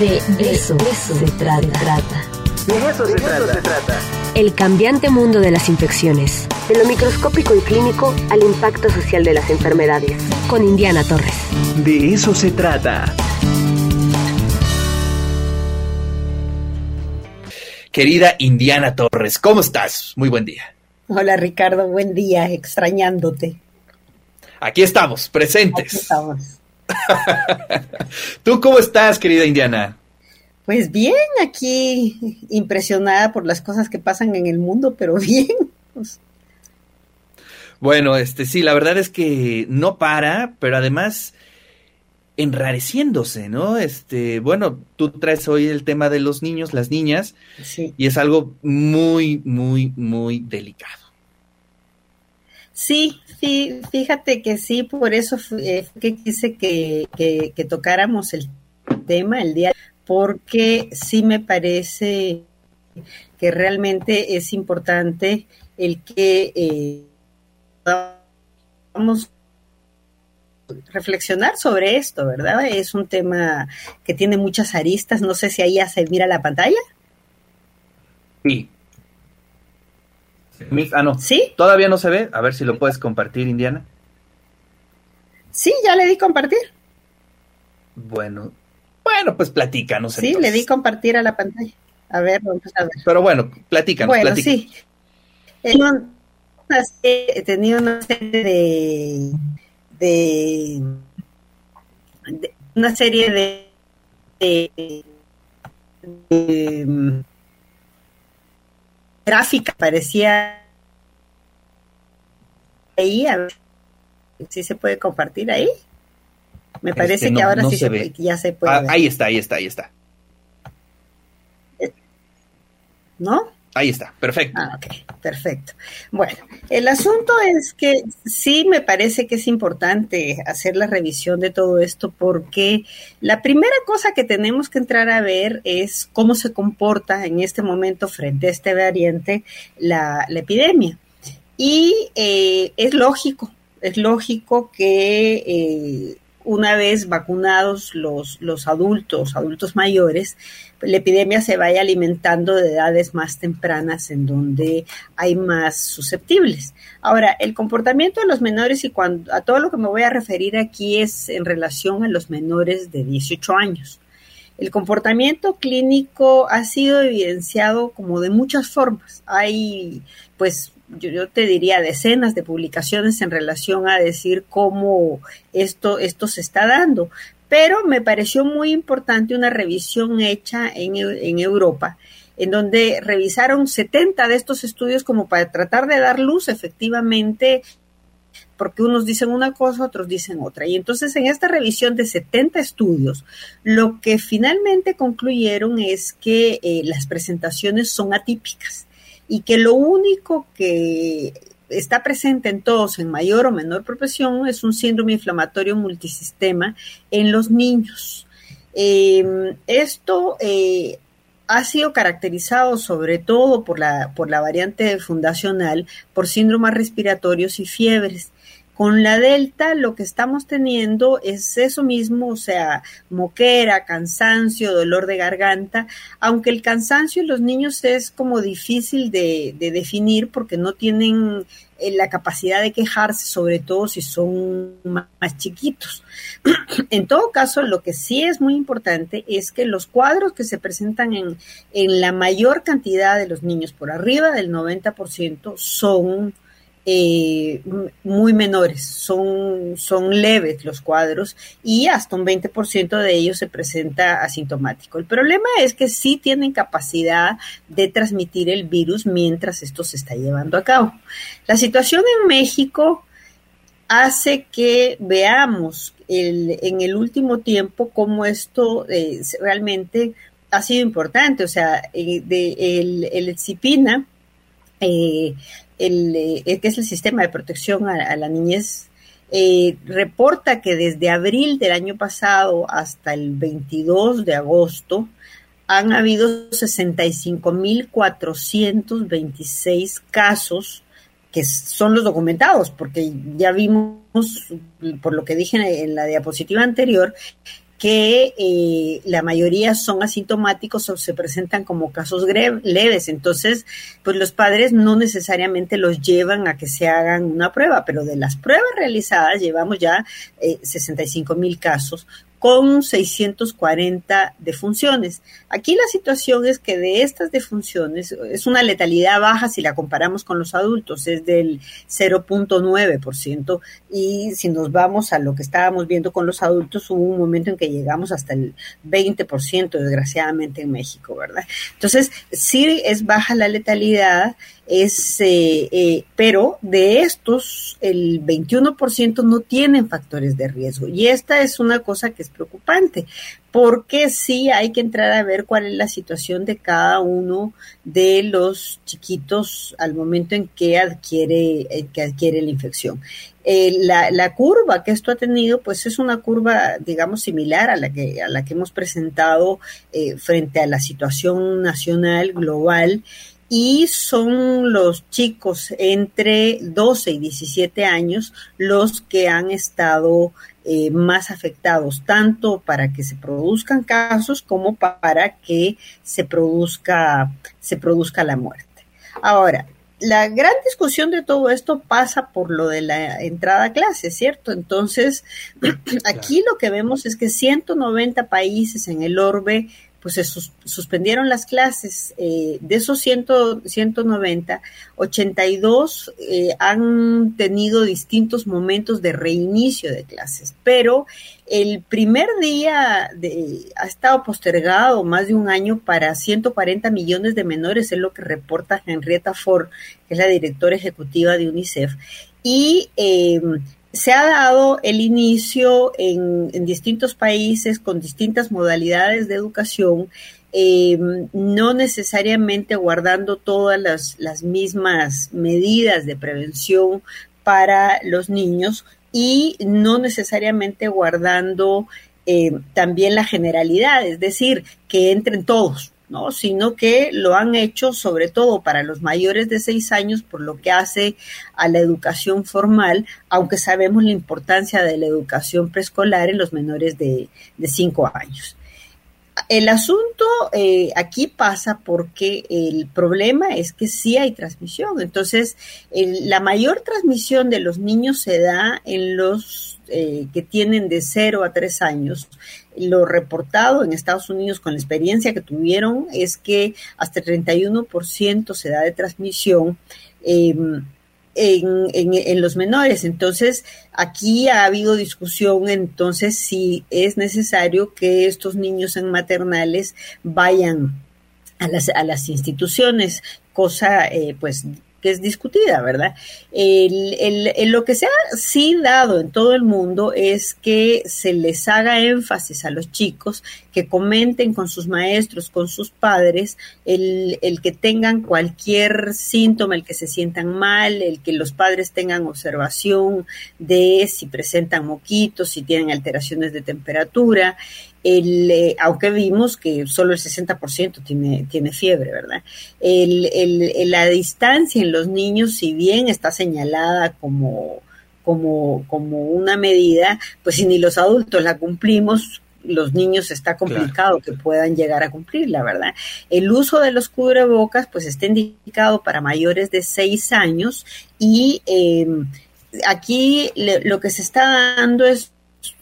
De eso, se trata. De eso, se, trata. El cambiante mundo de las infecciones. De lo microscópico y clínico al impacto social de las enfermedades. Con Indiana Torres. De eso se trata. Querida Indiana Torres, ¿cómo estás? Muy buen día. Hola Ricardo, buen día, extrañándote. Aquí estamos, presentes. Aquí estamos. ¿Tú cómo estás, querida Indiana? Pues bien, aquí impresionada por las cosas que pasan en el mundo, pero bien. Bueno, este sí, la verdad es que no para, pero además enrareciéndose, ¿no? Este, bueno, tú traes hoy el tema de los niños, las niñas, sí. y es algo muy, muy, muy delicado. Sí, sí, fíjate que sí, por eso eh, que quise que, que, tocáramos el tema el día, porque sí me parece que realmente es importante el que eh, vamos reflexionar sobre esto, ¿verdad? Es un tema que tiene muchas aristas, no sé si ahí se mira la pantalla. Sí, Ah, no. ¿Sí? Todavía no se ve. A ver si lo puedes compartir, Indiana. Sí, ya le di compartir. Bueno, bueno, pues platícanos. Sí, entonces. le di compartir a la pantalla. A ver, vamos a ver. Pero bueno, platícanos. Bueno, platícanos. sí. Tenía una, serie, tenía una serie de, de, de una serie de, de, de gráfica parecía ahí, a ver si se puede compartir ahí. Me parece que, no, que, ahora no sí se se, ve. ya se puede. Ah, ver. ahí está, ahí está, ahí está. ¿No? Ahí está, perfecto. Ah, ok, perfecto. Bueno, el asunto es que sí me parece que es importante hacer la revisión de todo esto porque la primera cosa que tenemos que entrar a ver es cómo se comporta en este momento frente a este variante la, la epidemia. Y eh, es lógico, es lógico que eh, una vez vacunados los, los adultos, adultos mayores, la epidemia se vaya alimentando de edades más tempranas en donde hay más susceptibles. Ahora, el comportamiento de los menores y cuando a todo lo que me voy a referir aquí es en relación a los menores de 18 años. El comportamiento clínico ha sido evidenciado como de muchas formas. Hay, pues, yo, te diría decenas de publicaciones en relación a decir cómo esto, esto se está dando. Pero me pareció muy importante una revisión hecha en, en Europa, en donde revisaron 70 de estos estudios como para tratar de dar luz efectivamente porque unos dicen una cosa, otros dicen otra. Y entonces en esta revisión de 70 estudios, lo que finalmente concluyeron es que eh, las presentaciones son atípicas y que lo único que está presente en todos en mayor o menor proporción es un síndrome inflamatorio multisistema en los niños. Eh, esto eh, ha sido caracterizado sobre todo por la, por la variante fundacional, por síndromes respiratorios y fiebres. Con la delta lo que estamos teniendo es eso mismo, o sea, moquera, cansancio, dolor de garganta, aunque el cansancio en los niños es como difícil de, de definir porque no tienen eh, la capacidad de quejarse, sobre todo si son más, más chiquitos. en todo caso, lo que sí es muy importante es que los cuadros que se presentan en, en la mayor cantidad de los niños, por arriba del 90%, son eh, muy menores, son, son leves los cuadros y hasta un 20% de ellos se presenta asintomático. El problema es que sí tienen capacidad de transmitir el virus mientras esto se está llevando a cabo. La situación en México hace que veamos en el último tiempo cómo esto eh, realmente ha sido importante. O sea, eh, de, el, el CIPINA, eh, el, el, que es el sistema de protección a, a la niñez, eh, reporta que desde abril del año pasado hasta el 22 de agosto han habido 65.426 casos que son los documentados, porque ya vimos, por lo que dije en la diapositiva anterior, que eh, la mayoría son asintomáticos o se presentan como casos leves. Entonces, pues los padres no necesariamente los llevan a que se hagan una prueba, pero de las pruebas realizadas llevamos ya 65 mil casos con 640 defunciones. Aquí la situación es que de estas defunciones es una letalidad baja si la comparamos con los adultos, es del 0.9% y si nos vamos a lo que estábamos viendo con los adultos, hubo un momento en que llegamos hasta el 20% desgraciadamente en México, ¿verdad? Entonces, sí es baja la letalidad, es, eh, eh, pero de estos, el 21% no tienen factores de riesgo. Y esta es una cosa que es preocupante, porque sí hay que entrar a ver cuál es la situación de cada uno de los chiquitos al momento en que adquiere, eh, que adquiere la infección. la, la, curva que esto ha tenido, pues es una curva, digamos, similar a la que, a la que hemos presentado frente a la situación nacional, global, y son los chicos entre 12 y 17 años los que han estado eh, más afectados, tanto para que se produzcan casos como para que se produzca, se produzca la muerte. Ahora, la gran discusión de todo esto pasa por lo de la entrada a clase, ¿cierto? Entonces, aquí lo que vemos es que 190 países en el orbe pues se suspendieron las clases. Eh, de esos 100, 190, 82 eh, han tenido distintos momentos de reinicio de clases, pero el primer día de, ha estado postergado más de un año para 140 millones de menores, es lo que reporta Henrietta Ford, que es la directora ejecutiva de UNICEF. Y eh, se ha dado el inicio en, distintos países con distintas modalidades de educación, em, no necesariamente guardando todas las, mismas medidas de prevención para los niños y no necesariamente guardando em, también la generalidad, es decir, que entren todos, ¿no? sino que lo han hecho sobre todo para los mayores de seis años por lo que hace a la educación formal, aunque sabemos la importancia de la educación preescolar en los menores de, cinco años. El asunto eh, aquí pasa porque el problema es que sí hay transmisión. Entonces, la mayor transmisión de los niños se da en los eh, que tienen de 0 a 3 años, lo reportado en Estados Unidos con la experiencia que tuvieron es que hasta el 31% se da de transmisión. Em, en, en, los menores. Entonces, aquí ha habido discusión entonces si es necesario que estos niños en maternales vayan a las, a las instituciones, cosa eh, pues que es discutida, ¿verdad? El, lo que se ha sí dado en todo el mundo es que se les haga énfasis a los chicos, que comenten con sus maestros, con sus padres, el, el que tengan cualquier síntoma, el que se sientan mal, el que los padres tengan observación de si presentan moquitos, si tienen alteraciones de temperatura, el, eh, aunque vimos que solo el 60% tiene, tiene fiebre, ¿verdad? El, la distancia en los niños, si bien está señalada como, como, como una medida, pues si ni los adultos la cumplimos, los niños está complicado que puedan llegar a cumplirla, ¿verdad? El uso de los cubrebocas, pues está indicado para mayores de 6 años y eh, aquí lo que se está dando es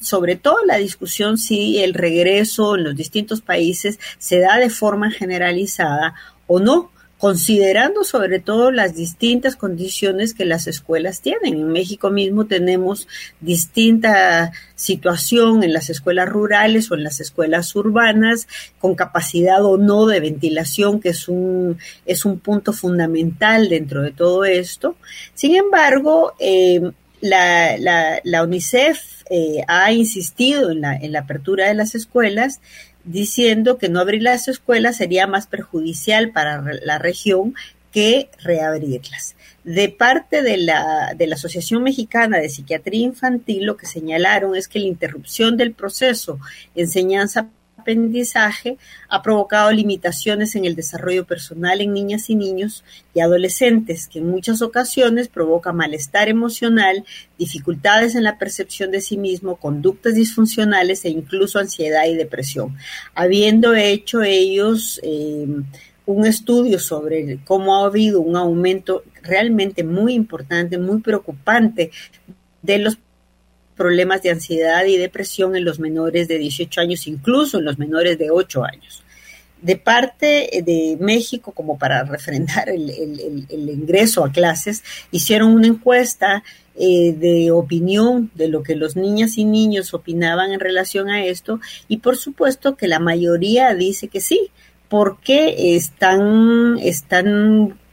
sobre todo la discusión si el regreso en los distintos países se da de forma generalizada o no, considerando sobre todo las distintas condiciones que las escuelas tienen. En México mismo tenemos distinta situación en las escuelas rurales o en las escuelas urbanas, con capacidad o no de ventilación, que es un, es un punto fundamental dentro de todo esto. Sin embargo, eh, la, la, la UNICEF eh, ha insistido en la, en la apertura de las escuelas, diciendo que no abrir las escuelas sería más perjudicial para la región que reabrirlas. De parte de la, de la Asociación Mexicana de Psiquiatría Infantil, lo que señalaron es que la interrupción del proceso enseñanza aprendizaje ha provocado limitaciones en el desarrollo personal en niñas y niños y adolescentes, que en muchas ocasiones provoca malestar emocional, dificultades en la percepción de sí mismo, conductas disfuncionales e incluso ansiedad y depresión. Habiendo hecho ellos eh, un estudio sobre cómo ha habido un aumento realmente muy importante, muy preocupante de los problemas de ansiedad y depresión en los menores de 18 años, incluso en los menores de 8 años. De parte de México, como para refrendar el, ingreso a clases, hicieron una encuesta eh, de opinión de lo que los niñas y niños opinaban en relación a esto y por supuesto que la mayoría dice que sí, porque están, están eh,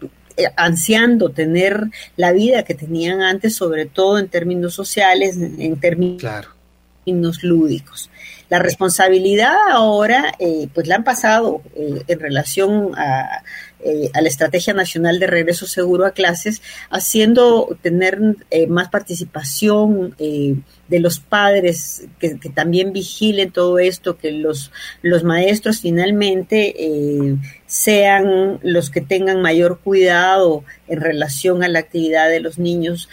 ansiando tener la vida que tenían antes, sobre todo en términos sociales, en términos lúdicos. La responsabilidad ahora, eh, pues la han pasado eh, en relación a, eh, a la Estrategia Nacional de Regreso Seguro a Clases, haciendo tener eh, más participación eh, de los padres que, también vigilen todo esto, que los, los maestros finalmente sean los que tengan mayor cuidado en relación a la actividad de los niños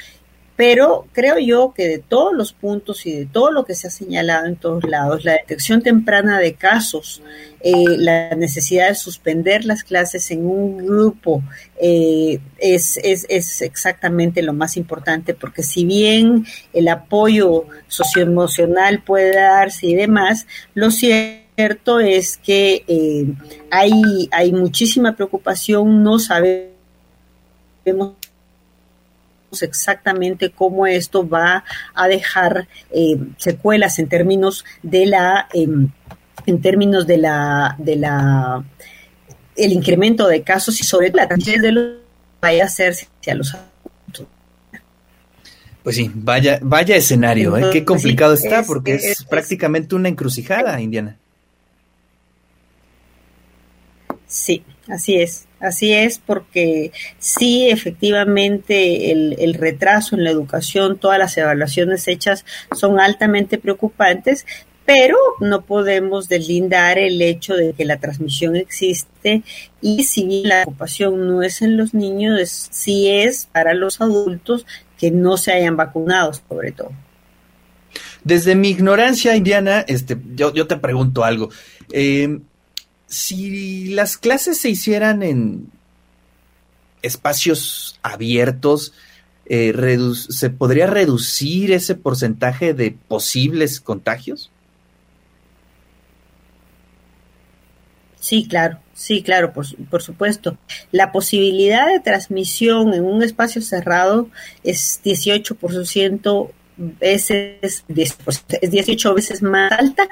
pero creo yo que de todos los puntos y de todo lo que se ha señalado en todos lados, la detección temprana de casos, eh, la necesidad de suspender las clases en un grupo eh, es, es, es, exactamente lo más importante, porque si bien el apoyo socioemocional puede darse y demás, lo cierto es que eh, hay, hay muchísima preocupación, no sabemos exactamente cómo esto va a dejar eh, secuelas en términos de la em, en términos de la de la el incremento de casos y sobre la transmisión de los vaya a hacerse hacia los adultos. Pues sí, vaya, vaya escenario, ¿eh? qué complicado está, porque es, prácticamente una encrucijada, Indiana. Sí, así es. Así es, porque sí, efectivamente, el, retraso en la educación, todas las evaluaciones hechas son altamente preocupantes, pero no podemos deslindar el hecho de que la transmisión existe y si la ocupación no es en los niños, sí es para los adultos que no se hayan vacunado, sobre todo. Desde mi ignorancia, Indiana, este, yo, yo te pregunto algo. Eh, si las clases se hicieran en espacios abiertos, eh, ¿se podría reducir ese porcentaje de posibles contagios? Sí, claro, sí, claro, por, por, supuesto. La posibilidad de transmisión en un espacio cerrado es 18% veces, es 18 veces más alta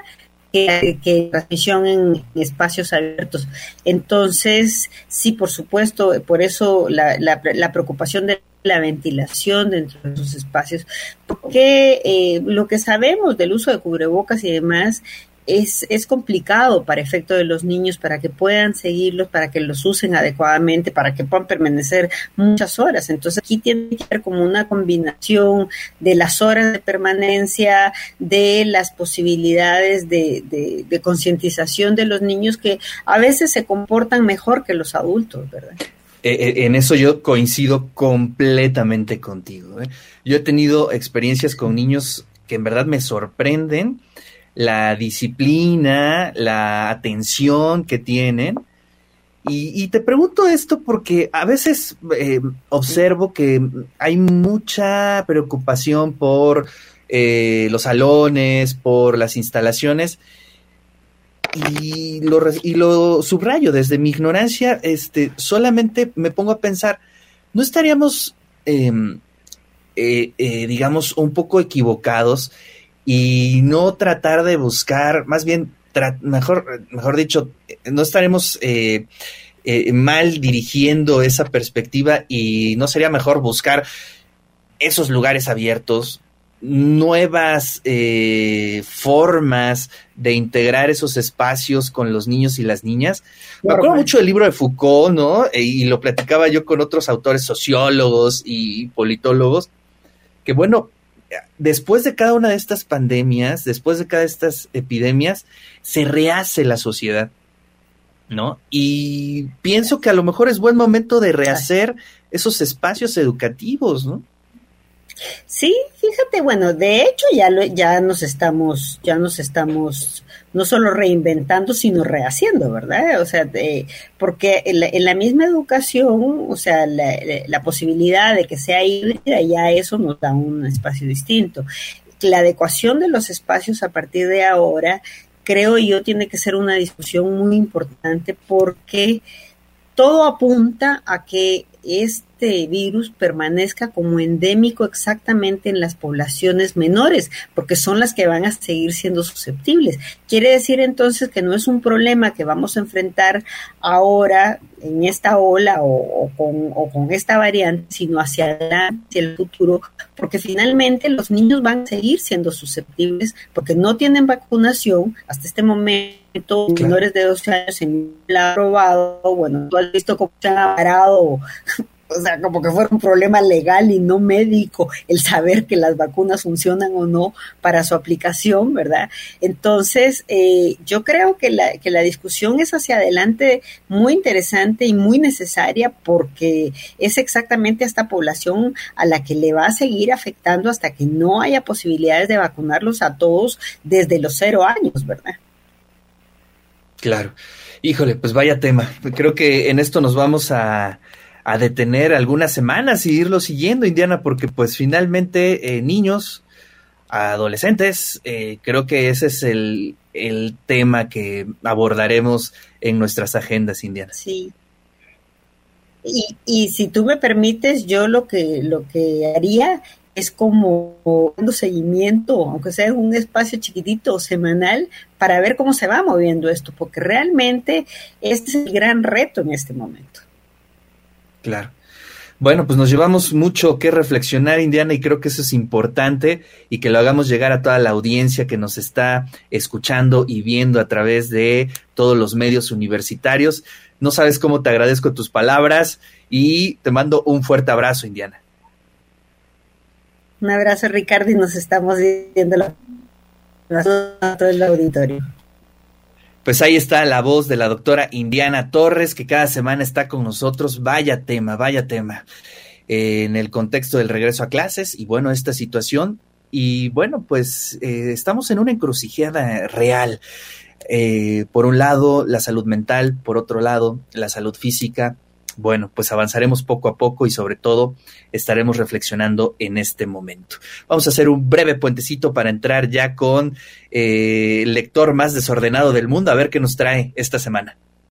que, transmisión en espacios abiertos. Entonces, sí, por supuesto, por eso la, la, preocupación de la ventilación dentro de esos espacios, porque eh, lo que sabemos del uso de cubrebocas y demás es, es complicado para efecto de los niños, para que puedan seguirlos, para que los usen adecuadamente, para que puedan permanecer muchas horas. Entonces aquí tiene que haber como una combinación de las horas de permanencia, de las posibilidades de, de, concientización de los niños que a veces se comportan mejor que los adultos, ¿verdad? Eh, eh, en eso yo coincido completamente contigo. ¿eh? Yo he tenido experiencias con niños que en verdad me sorprenden la disciplina, la atención que tienen. Y, te pregunto esto porque a veces eh, observo que hay mucha preocupación por eh, los salones, por las instalaciones, y lo, subrayo desde mi ignorancia, este, solamente me pongo a pensar, ¿no estaríamos, em, eh, digamos, un poco equivocados y no tratar de buscar, más bien, mejor, mejor dicho, no estaremos eh, eh, mal dirigiendo esa perspectiva y no sería mejor buscar esos lugares abiertos, nuevas eh, formas de integrar esos espacios con los niños y las niñas. Me acuerdo mucho del libro de Foucault, ¿no? Y lo platicaba yo con otros autores sociólogos y politólogos, que bueno, después de cada una de estas pandemias, después de cada de estas epidemias, se rehace la sociedad, ¿no? Y pienso que a lo mejor es buen momento de rehacer esos espacios educativos, ¿no? Sí, fíjate, bueno, de hecho ya lo, ya nos estamos, ya nos estamos no solo reinventando, sino rehaciendo, ¿verdad? O sea, porque en la, misma educación, o sea, la, posibilidad de que sea híbrida, ya eso nos da un espacio distinto. La adecuación de los espacios a partir de ahora, creo yo, tiene que ser una discusión muy importante porque todo apunta a que es este virus permanezca como endémico exactamente en las poblaciones menores, porque son las que van a seguir siendo susceptibles. Quiere decir entonces que no es un problema que vamos a enfrentar ahora en esta ola o, con, esta variante, sino hacia adelante, el futuro, porque finalmente los niños van a seguir siendo susceptibles porque no tienen vacunación hasta este momento menores de 12 años en la probado, bueno, tú has visto cómo se han parado o sea, como que fuera un problema legal y no médico el saber que las vacunas funcionan o no para su aplicación, ¿verdad? Entonces, eh, yo creo que la, que la discusión es hacia adelante muy interesante y muy necesaria porque es exactamente a esta población a la que le va a seguir afectando hasta que no haya posibilidades de vacunarlos a todos desde los cero años, ¿verdad? Claro. Híjole, pues vaya tema. Creo que en esto nos vamos a a detener algunas semanas y irlo siguiendo, Indiana, porque pues finalmente eh, niños, adolescentes, eh, creo que ese es el, el, tema que abordaremos en nuestras agendas, Indiana. Sí. Y, y si tú me permites, yo lo que, lo que haría es como un seguimiento, aunque sea un espacio chiquitito semanal, para ver cómo se va moviendo esto, porque realmente este es el gran reto en este momento. Claro. Bueno, pues nos llevamos mucho que reflexionar, Indiana, y creo que eso es importante y que lo hagamos llegar a toda la audiencia que nos está escuchando y viendo a través de todos los medios universitarios. No sabes cómo te agradezco tus palabras y te mando un fuerte abrazo, Indiana. Un abrazo, Ricardo, y nos estamos viendo a todo el auditorio. Pues ahí está la voz de la doctora Indiana Torres, que cada semana está con nosotros. Vaya tema, vaya tema. Eh, en el contexto del regreso a clases y bueno, esta situación. Y bueno, pues eh, estamos en una encrucijada real. Eh, por un lado, la salud mental, por otro lado, la salud física bueno, pues avanzaremos poco a poco y sobre todo estaremos reflexionando en este momento. Vamos a hacer un breve puentecito para entrar ya con eh, el lector más desordenado del mundo, a ver qué nos trae esta semana.